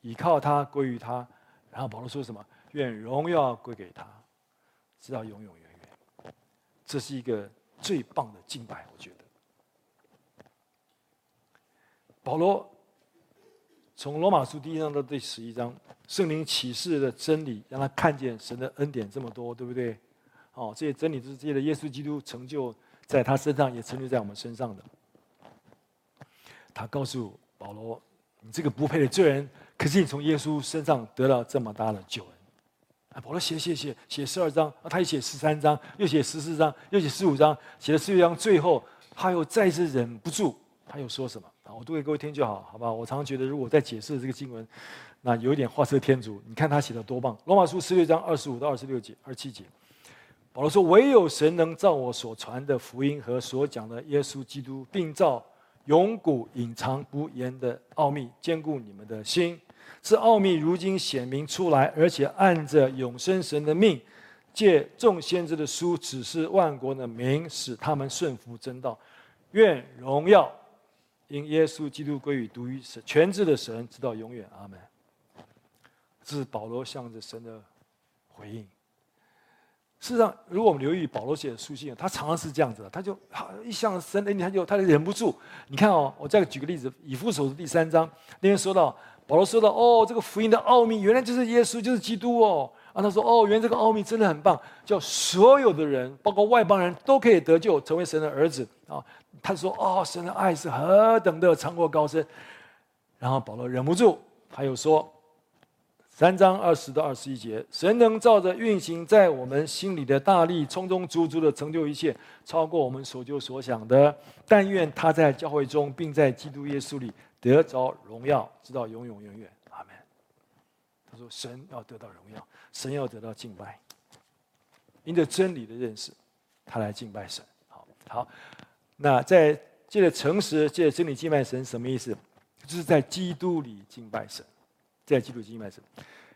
倚靠他，归于他。”然后保罗说什么？“愿荣耀归给他，直到永永远远。”这是一个最棒的敬拜，我觉得。保罗从罗马书第一章到第十一章，圣灵启示的真理，让他看见神的恩典这么多，对不对？哦，这些真理都是借着耶稣基督成就在他身上，也成就在我们身上的。他告诉保罗：“你这个不配的罪人，可是你从耶稣身上得到这么大的救恩。”啊，保罗写写写写十二章，啊，他又写十三章，又写十四章，又写十五章，写了十六章，最后他又再次忍不住，他又说什么？啊，我读给各位听就好，好吧？我常常觉得，如果在解释这个经文，那有一点画蛇添足。你看他写的多棒！罗马书十六章二十五到二十六节、二十七节，保罗说：“唯有神能照我所传的福音和所讲的耶稣基督，并照永古隐藏不言的奥秘，坚固你们的心。这奥秘如今显明出来，而且按着永生神的命，借众先知的书指示万国的民，使他们顺服真道。愿荣耀。”因耶稣基督归于独一神全知的神，直到永远。阿门。这是保罗向着神的回应。事实上，如果我们留意保罗写的书信，他常常是这样子的，他就一向神哎，他就他就忍不住。你看哦，我再举个例子，以弗所书第三章那边说到，保罗说到哦，这个福音的奥秘，原来就是耶稣，就是基督哦。啊，他说哦，原来这个奥秘真的很棒，叫所有的人，包括外邦人都可以得救，成为神的儿子啊。他说：“哦，神的爱是何等的长阔高深。”然后保罗忍不住，他又说：“三章二十到二十一节，神能照着运行在我们心里的大力，充充足足的成就一切，超过我们所求所想的。但愿他在教会中，并在基督耶稣里得着荣耀，直到永永远远。阿门。”他说：“神要得到荣耀，神要得到敬拜，因着真理的认识，他来敬拜神。”好好。那在借着诚实、借着真理敬拜神，什么意思？就是在基督里敬拜神，在基督敬拜神。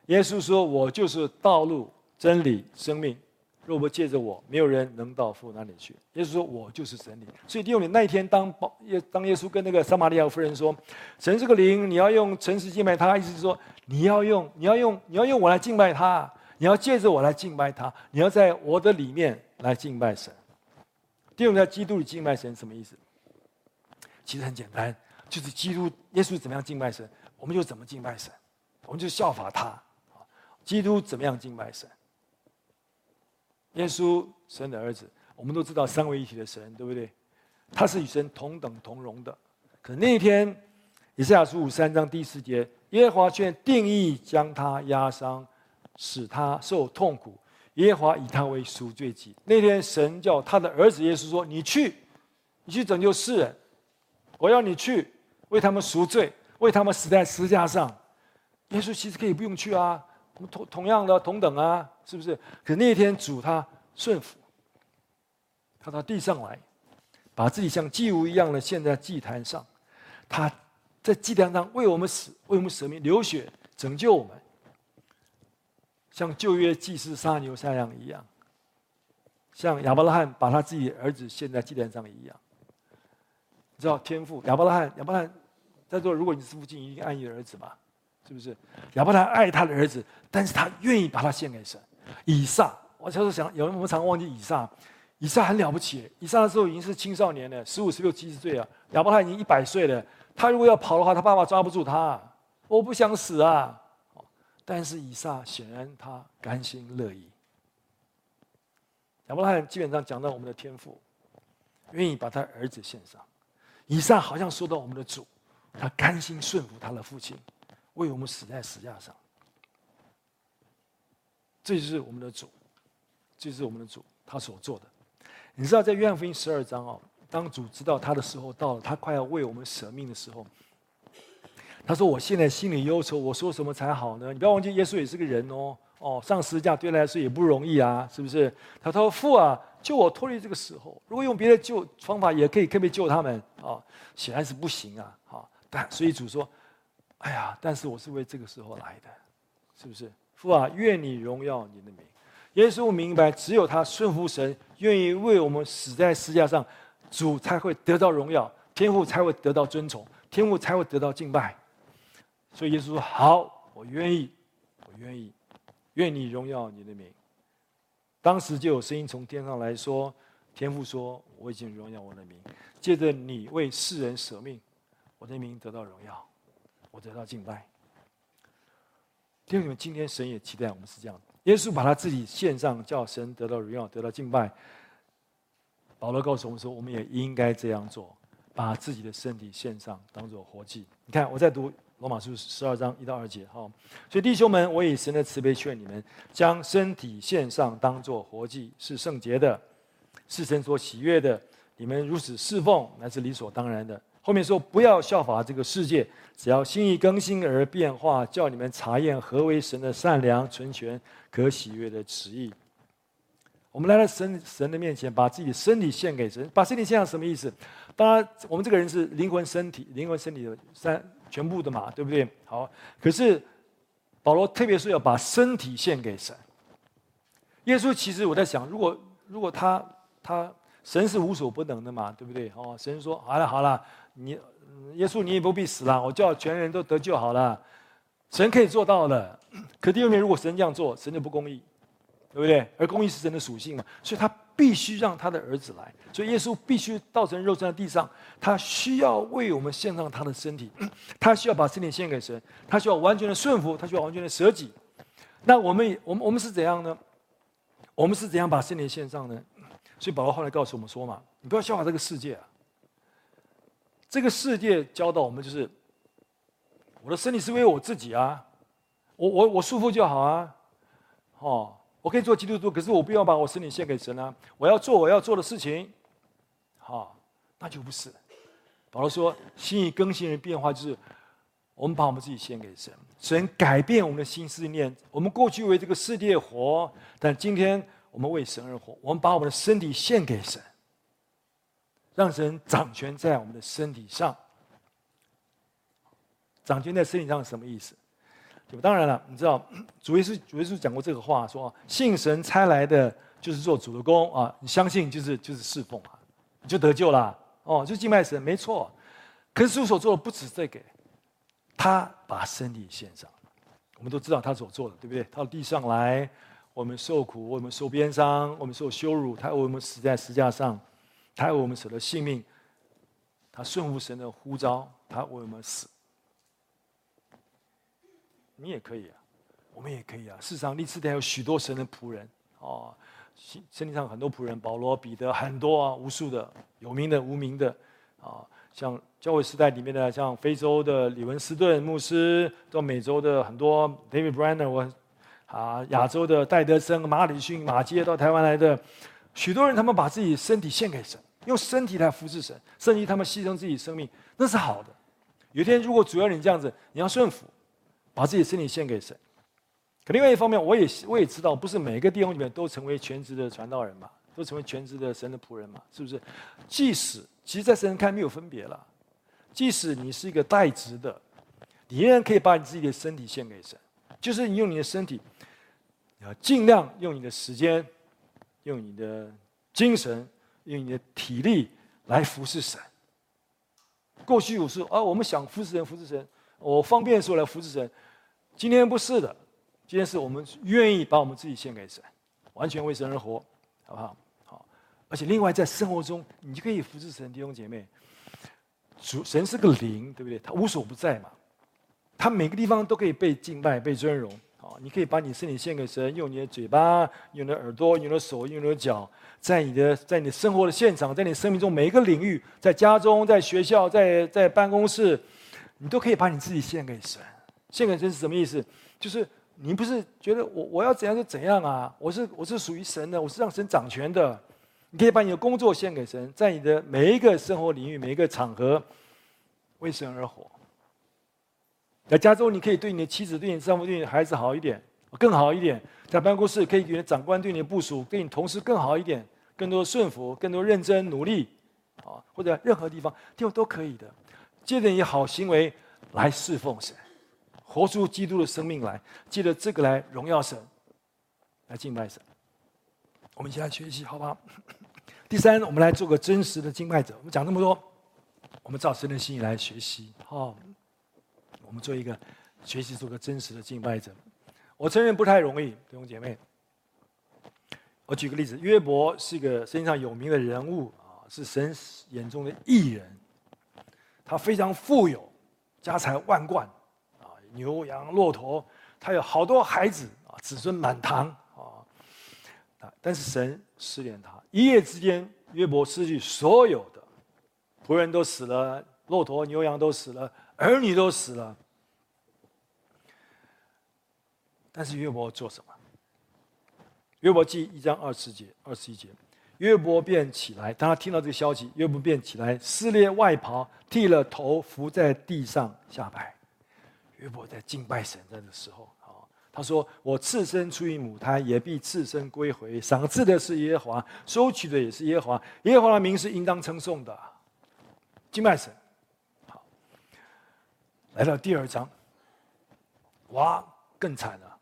耶稣说：“我就是道路、真理、生命，若不借着我，没有人能到父那里去。”耶稣说：“我就是真理。”所以弟兄们，那一天当耶当耶稣跟那个撒玛利亚妇人说：“神是个灵，你要用诚实敬拜他。”意思是说，你要用你要用你要用我来敬拜他，你要借着我来敬拜他，你要在我的里面来敬拜神。第二，在基督里敬拜神什么意思？其实很简单，就是基督耶稣怎么样敬拜神，我们就怎么敬拜神，我们就效法他。基督怎么样敬拜神？耶稣神的儿子，我们都知道三位一体的神，对不对？他是与神同等同荣的。可那一天，以赛亚书五三章第四节，耶和华却定义将他压伤，使他受痛苦。耶和华以他为赎罪祭。那天，神叫他的儿子耶稣说：“你去，你去拯救世人。我要你去为他们赎罪，为他们死在十字架上。”耶稣其实可以不用去啊，同同样的同等啊，是不是？可那天主他顺服，他到地上来，把自己像祭物一样的献在祭坛上。他在祭坛上为我们死，为我们舍命，流血拯救我们。像旧约祭司杀牛杀羊一样，像亚伯拉罕把他自己儿子献在祭坛上一样。你知道天父亚伯拉罕，亚伯拉罕在座，如果你是父亲，一定爱你的儿子吧？是不是？亚伯拉罕爱他的儿子，但是他愿意把他献给神。以撒，我小时候想，有人我们常忘记以撒，以撒很了不起。以撒的时候已经是青少年了，十五、十六、七十岁啊。亚伯拉罕已经一百岁了，他如果要跑的话，他爸爸抓不住他。我不想死啊。但是以撒显然他甘心乐意。亚伯拉罕基本上讲到我们的天赋，愿意把他儿子献上。以撒好像说到我们的主，他甘心顺服他的父亲，为我们死在十字架上。这就是我们的主，这就是我们的主他所做的。你知道在约翰福音十二章哦，当主知道他的时候到了，他快要为我们舍命的时候。他说：“我现在心里忧愁，我说什么才好呢？你不要忘记，耶稣也是个人哦。哦，上十字架对他来说也不容易啊，是不是？他说：‘父啊，救我脱离这个时候。如果用别的救方法，也可以，可不可以救他们？’啊，显然是不行啊。好，但所以主说：‘哎呀，但是我是为这个时候来的，是不是？’父啊，愿你荣耀你的名。耶稣明白，只有他顺服神，愿意为我们死在十字架上，主才会得到荣耀，天父才会得到尊崇，天父才会得到敬拜。”所以耶稣说：“好，我愿意，我愿意，愿你荣耀你的名。”当时就有声音从天上来说：“天父说，我已经荣耀我的名，借着你为世人舍命，我的名得到荣耀。我得到敬拜。弟兄们，今天神也期待我们是这样。耶稣把他自己献上，叫神得到荣耀，得到敬拜。保罗告诉我们说，我们也应该这样做，把自己的身体献上，当做活祭。你看，我在读罗马书十二章一到二节，哈。所以弟兄们，我以神的慈悲劝你们，将身体献上，当作活祭，是圣洁的，是神所喜悦的。你们如此侍奉，乃是理所当然的。后面说，不要效法这个世界，只要心意更新而变化，叫你们查验何为神的善良、纯全、可喜悦的旨意。我们来到神神的面前，把自己的身体献给神。把身体献上什么意思？当然，我们这个人是灵魂、身体、灵魂、身体的三全部的嘛，对不对？好，可是保罗特别说要把身体献给神。耶稣其实我在想，如果如果他他神是无所不能的嘛，对不对？哦，神说好了好了。你，耶稣，你也不必死了，我叫全人都得救好了。神可以做到的。可第二面，如果神这样做，神就不公义，对不对？而公义是神的属性嘛，所以他必须让他的儿子来。所以耶稣必须道成肉身在地上，他需要为我们献上他的身体，*clears throat* 他需要把身体献给神，他需要完全的顺服，他需要完全的舍己。那我们，我们，我们是怎样呢？我们是怎样把身体献上呢？所以保罗后来告诉我们说嘛，你不要效法这个世界啊。这个世界教导我们，就是我的身体是为我自己啊，我我我舒服就好啊，哦，我可以做基督徒，可是我不要把我身体献给神啊，我要做我要做的事情，好，那就不是。保罗说，心意更新的变化，就是我们把我们自己献给神，神改变我们的心思念。我们过去为这个世界活，但今天我们为神而活，我们把我们的身体献给神。让神掌权在我们的身体上，掌权在身体上是什么意思？对吧？当然了，你知道主耶稣主耶稣讲过这个话，说信神差来的就是做主的工啊，你相信就是就是侍奉啊，你就得救了哦，就敬拜神，没错。可是主所做的不止这个，他把身体献上，我们都知道他所做的，对不对？他到地上来，我们受苦，我们受鞭伤，我们受羞辱，他为我们死在十架上。他为我们舍了性命，他顺服神的呼召，他为我们死。你也可以啊，我们也可以啊。世上，历史上有许多神的仆人哦，圣经上很多仆人，保罗、彼得，很多啊，无数的有名的、无名的啊，像教会时代里面的，像非洲的李文斯顿牧师，到美洲的很多 David Brainerd，我啊，亚洲的戴德森、马礼逊、马偕到台湾来的许多人，他们把自己身体献给神。用身体来服侍神，甚至他们牺牲自己生命，那是好的。有一天，如果主要你这样子，你要顺服，把自己身体献给神。可另外一方面，我也我也知道，不是每个弟兄里面都成为全职的传道人嘛，都成为全职的神的仆人嘛，是不是？即使其实，在神看没有分别了，即使你是一个代职的，你仍然可以把你自己的身体献给神，就是你用你的身体，要尽量用你的时间，用你的精神。用你的体力来服侍神。过去我说啊，我们想服侍神，服侍神，我方便的时候来服侍神。今天不是的，今天是我们愿意把我们自己献给神，完全为神而活，好不好？好。而且另外在生活中，你就可以服侍神，弟兄姐妹。主神是个灵，对不对？他无所不在嘛，他每个地方都可以被敬拜、被尊荣。好，你可以把你身体献给神，用你的嘴巴、用你的耳朵、用你的手、用你的脚。在你的在你生活的现场，在你生命中每一个领域，在家中、在学校、在在办公室，你都可以把你自己献给神。献给神是什么意思？就是你不是觉得我我要怎样就怎样啊？我是我是属于神的，我是让神掌权的。你可以把你的工作献给神，在你的每一个生活领域、每一个场合，为神而活。在加州，你可以对你的妻子、对你的丈夫、对你的孩子好一点，更好一点。在办公室，可以给你的长官、对你的部署、对你同事更好一点。更多顺服，更多认真努力，啊，或者任何地方，地方都可以的。借着你好行为来侍奉神，活出基督的生命来，借着这个来荣耀神，来敬拜神。我们一起来学习，好不好？*laughs* 第三，我们来做个真实的敬拜者。我们讲这么多，我们照神的心意来学习，好。我们做一个学习，做个真实的敬拜者。我承认不太容易，弟兄姐妹。我举个例子，约伯是一个身上有名的人物啊，是神眼中的艺人。他非常富有，家财万贯牛羊骆驼，他有好多孩子啊，子孙满堂啊。但是神试炼他，一夜之间，约伯失去所有的仆人都死了，骆驼牛羊都死了，儿女都死了。但是约伯做什么？约伯记一章二十节、二十一节。约伯便起来，当他听到这个消息，约伯便起来，撕裂外袍，剃了头，伏在地上下拜。约伯在敬拜神的时候，他说：“我次生出于母胎，也必次生归回。赏赐的是耶和华，收取的也是耶和华。耶和华的名是应当称颂的。”敬拜神。好，来到第二章，哇，更惨了，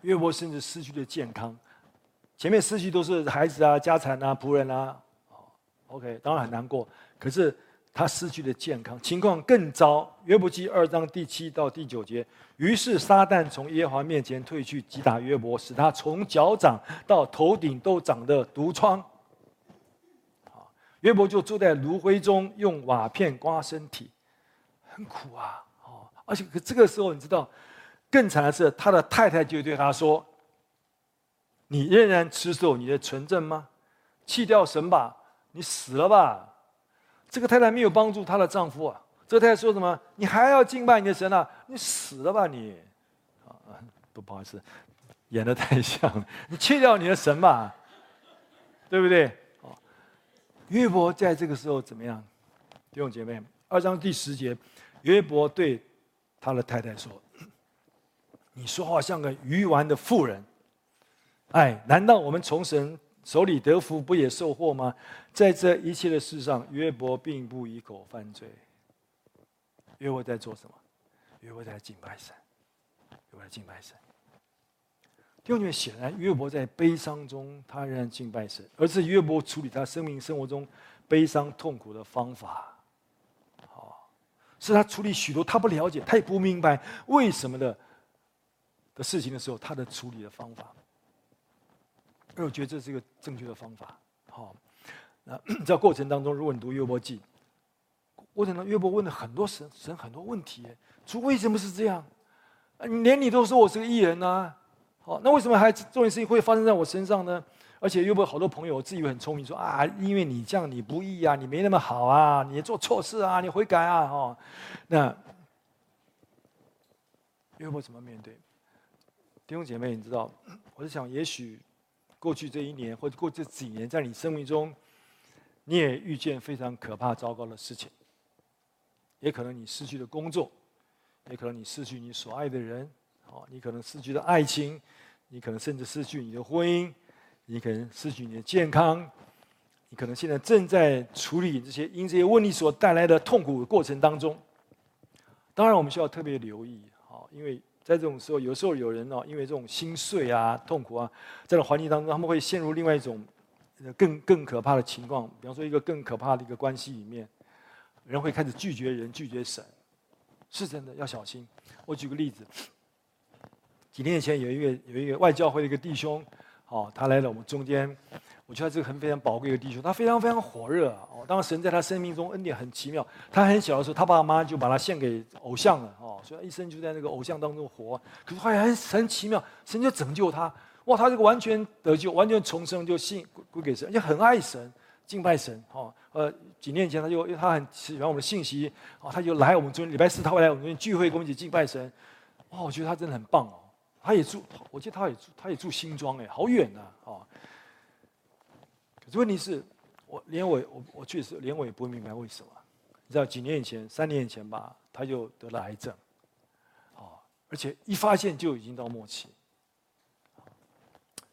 约伯甚至失去了健康。前面失去都是孩子啊、家产啊、仆人啊，OK，当然很难过。可是他失去了健康，情况更糟。约伯记二章第七到第九节，于是撒旦从耶和华面前退去，击打约伯，使他从脚掌到头顶都长得毒疮。约伯就坐在炉灰中，用瓦片刮身体，很苦啊。哦而且这个时候你知道，更惨的是他的太太就对他说。你仍然持守你的纯正吗？弃掉神吧，你死了吧。这个太太没有帮助她的丈夫啊。这个太太说什么？你还要敬拜你的神啊？你死了吧你！啊，不，不好意思，演得太像了。你弃掉你的神吧，对不对？哦，约伯在这个时候怎么样？弟兄姐妹，二章第十节，约伯对他的太太说：“你说话像个愚顽的妇人。”哎，难道我们从神手里得福，不也受祸吗？在这一切的事上，约伯并不以口犯罪。约伯在做什么？约伯在敬拜神。约伯在敬拜神。弟兄姐妹，显然约伯在悲伤中，他仍然敬拜神，而是约伯处理他生命生活中悲伤痛苦的方法。好，是他处理许多他不了解、他也不明白为什么的的事情的时候，他的处理的方法。而我觉得这是一个正确的方法。好，那 *coughs* 在过程当中，如果你读约伯记，过程当中约伯问了很多神神很多问题，主为什么是这样？你连你都说我是个义人呢、好，那为什么还这种事情会发生在我身上呢？而且约伯好多朋友自以为很聪明，说啊，因为你这样你不义啊，你没那么好啊，你做错事啊，你悔改啊，哈。那约伯怎么面对？弟兄姐妹，你知道，我在想，也许。过去这一年，或者过去这几年，在你生命中，你也遇见非常可怕、糟糕的事情。也可能你失去了工作，也可能你失去你所爱的人，哦，你可能失去了爱情，你可能甚至失去你的婚姻，你可能失去你的健康，你可能现在正在处理这些因这些问题所带来的痛苦的过程当中。当然，我们需要特别留意，好，因为。在这种时候，有时候有人哦，因为这种心碎啊、痛苦啊，在这种环境当中，他们会陷入另外一种更更可怕的情况。比方说，一个更可怕的一个关系里面，人会开始拒绝人、拒绝神，是真的要小心。我举个例子，几年前有一个有一个外教会的一个弟兄，哦，他来了我们中间。我觉得这个很非常宝贵的弟兄，他非常非常火热哦。当神在他生命中恩典很奇妙。他很小的时候，他爸妈就把他献给偶像了哦，所以他一生就在那个偶像当中活。可是后来很很奇妙，神就拯救他，哇，他这个完全得救，完全重生，就信归给神，而且很爱神，敬拜神哦。呃，几年前他就因为他很喜欢我们的信息哦，他就来我们中礼拜四他会来我们这边聚会，跟我们一起敬拜神。哇，我觉得他真的很棒哦。他也住，我记得他也住，他也住新庄哎，好远呐哦。问题是，我连我我我确实连我也不明白为什么。你知道几年以前，三年以前吧，他就得了癌症，哦，而且一发现就已经到末期。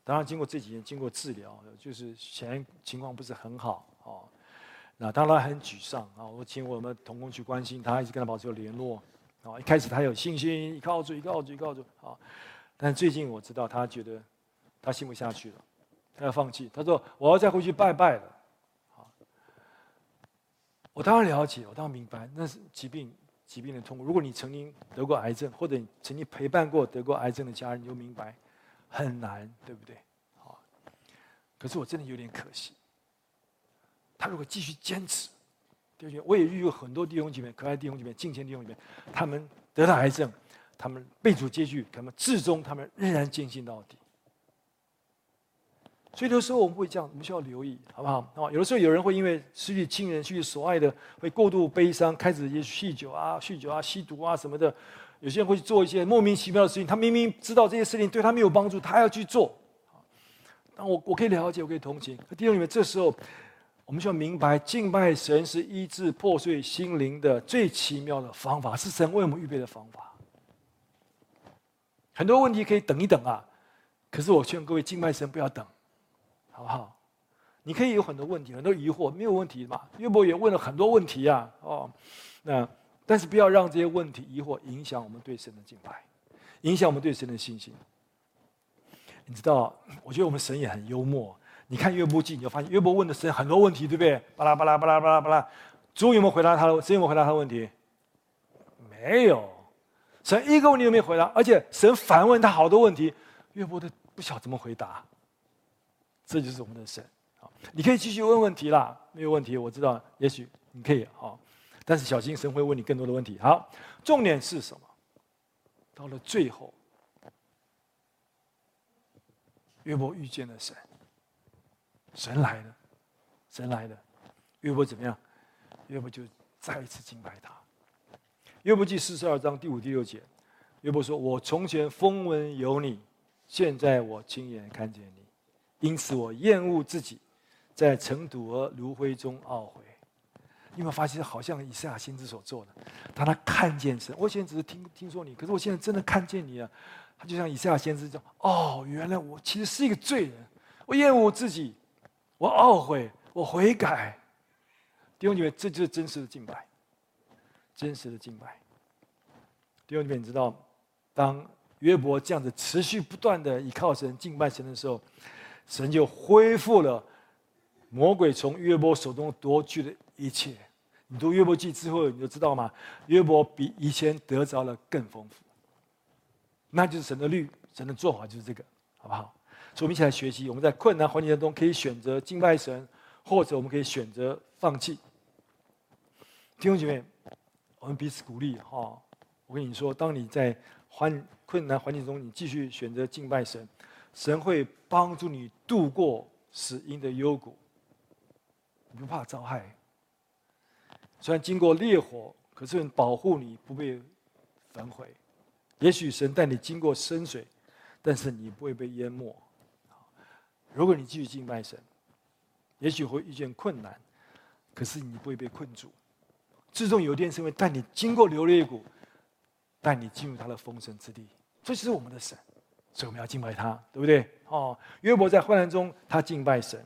当然，经过这几年经过治疗，就是显然情况不是很好哦。那当然很沮丧啊！我请我们同工去关心他，一直跟他保持联络。啊，一开始他有信心，依靠主，依靠主，依靠主啊。但最近我知道他觉得他信不下去了。他要放弃，他说：“我要再回去拜拜了。”好，我当然了解，我当然明白，那是疾病，疾病的痛苦。如果你曾经得过癌症，或者你曾经陪伴过得过癌症的家人，你就明白很难，对不对？好，可是我真的有点可惜。他如果继续坚持，对？我也遇过很多弟兄姐妹，可爱弟兄姐妹，敬虔弟兄姐妹，他们得了癌症，他们被主接去，他们至终他们仍然坚信到底。所以有时候我们会这样，我们需要留意，好不好？啊，有的时候有人会因为失去亲人、失去所爱的，会过度悲伤，开始也酗酒啊、酗酒啊、吸毒啊什么的。有些人会去做一些莫名其妙的事情，他明明知道这些事情对他没有帮助，他还要去做。但我我可以了解，我可以同情。弟兄姊妹，这时候我们需要明白，敬拜神是医治破碎心灵的最奇妙的方法，是神为我们预备的方法。很多问题可以等一等啊，可是我劝各位敬拜神不要等。好不好？你可以有很多问题，很多疑惑，没有问题嘛？约伯也问了很多问题啊，哦，那但是不要让这些问题、疑惑影响我们对神的敬拜，影响我们对神的信心。你知道，我觉得我们神也很幽默。你看约伯记，你就发现约伯问的神很多问题，对不对？巴拉巴拉巴拉巴拉巴拉，主有没有回答他的？神有没有回答他的问题？没有，神一个问题都没有回答，而且神反问他好多问题，约伯都不晓怎么回答。这就是我们的神，好，你可以继续问问题啦，没有问题，我知道，也许你可以好，但是小心神会问你更多的问题。好，重点是什么？到了最后，约伯遇见了神，神来了，神来了，约伯怎么样？约伯就再一次敬拜他。约伯记四十二章第五、第六节，约伯说：“我从前风闻有你，现在我亲眼看见你。”因此，我厌恶自己，在尘土和炉灰中懊悔。你有没有发现，好像以赛亚先知所做的？当他看见神，我现在只是听听说你，可是我现在真的看见你了。他就像以赛亚先知这样：哦，原来我其实是一个罪人，我厌恶自己，我懊悔，我悔改。弟兄姐妹，这就是真实的敬拜，真实的敬拜。弟兄姐妹，你知道，当约伯这样子持续不断的依靠神、敬拜神的时候，神就恢复了魔鬼从约伯手中夺去的一切。你读约伯记之后，你就知道吗？约伯比以前得着了更丰富。那就是神的律，神的做法就是这个，好不好？所以，我们一起来学习。我们在困难环境当中，可以选择敬拜神，或者我们可以选择放弃。弟兄姐妹，我们彼此鼓励哈。我跟你说，当你在环困难环境中，你继续选择敬拜神。神会帮助你度过死荫的幽谷，你不怕遭害。虽然经过烈火，可是保护你不被焚毁。也许神带你经过深水，但是你不会被淹没。如果你继续敬拜神，也许会遇见困难，可是你不会被困住。至终有一天，神会带你经过流烈谷，带你进入他的丰盛之地。这就是我们的神。所以我们要敬拜他，对不对？哦，约伯在患难中，他敬拜神。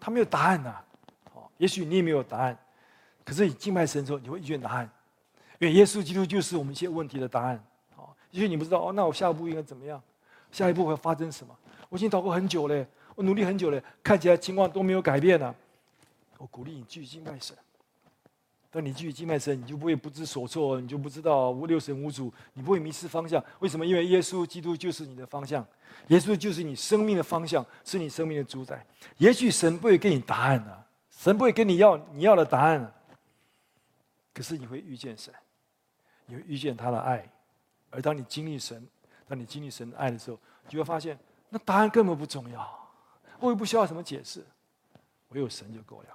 他没有答案呐，哦，也许你也没有答案，可是你敬拜神之后，你会遇见答案，因为耶稣基督就是我们一些问题的答案。哦，也许你不知道哦，那我下一步应该怎么样？下一步会发生什么？我已经祷告很久了，我努力很久了，看起来情况都没有改变呢。我鼓励你继续敬拜神。当你继续敬拜神，你就不会不知所措，你就不知道无六神无主，你不会迷失方向。为什么？因为耶稣基督就是你的方向，耶稣就是你生命的方向，是你生命的主宰。也许神不会给你答案啊，神不会给你要你要的答案，可是你会遇见神，你会遇见他的爱。而当你经历神，当你经历神的爱的时候，就会发现那答案根本不重要，我也不需要什么解释，唯有神就够了。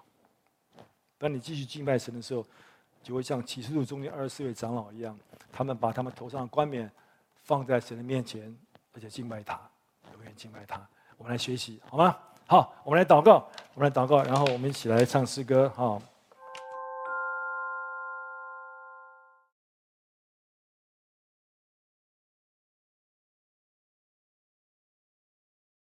当你继续敬拜神的时候，就会像启示录中间二十四位长老一样，他们把他们头上的冠冕放在神的面前，而且敬拜他，永远敬拜他。我们来学习好吗？好，我们来祷告，我们来祷告，然后我们一起来唱诗歌，好。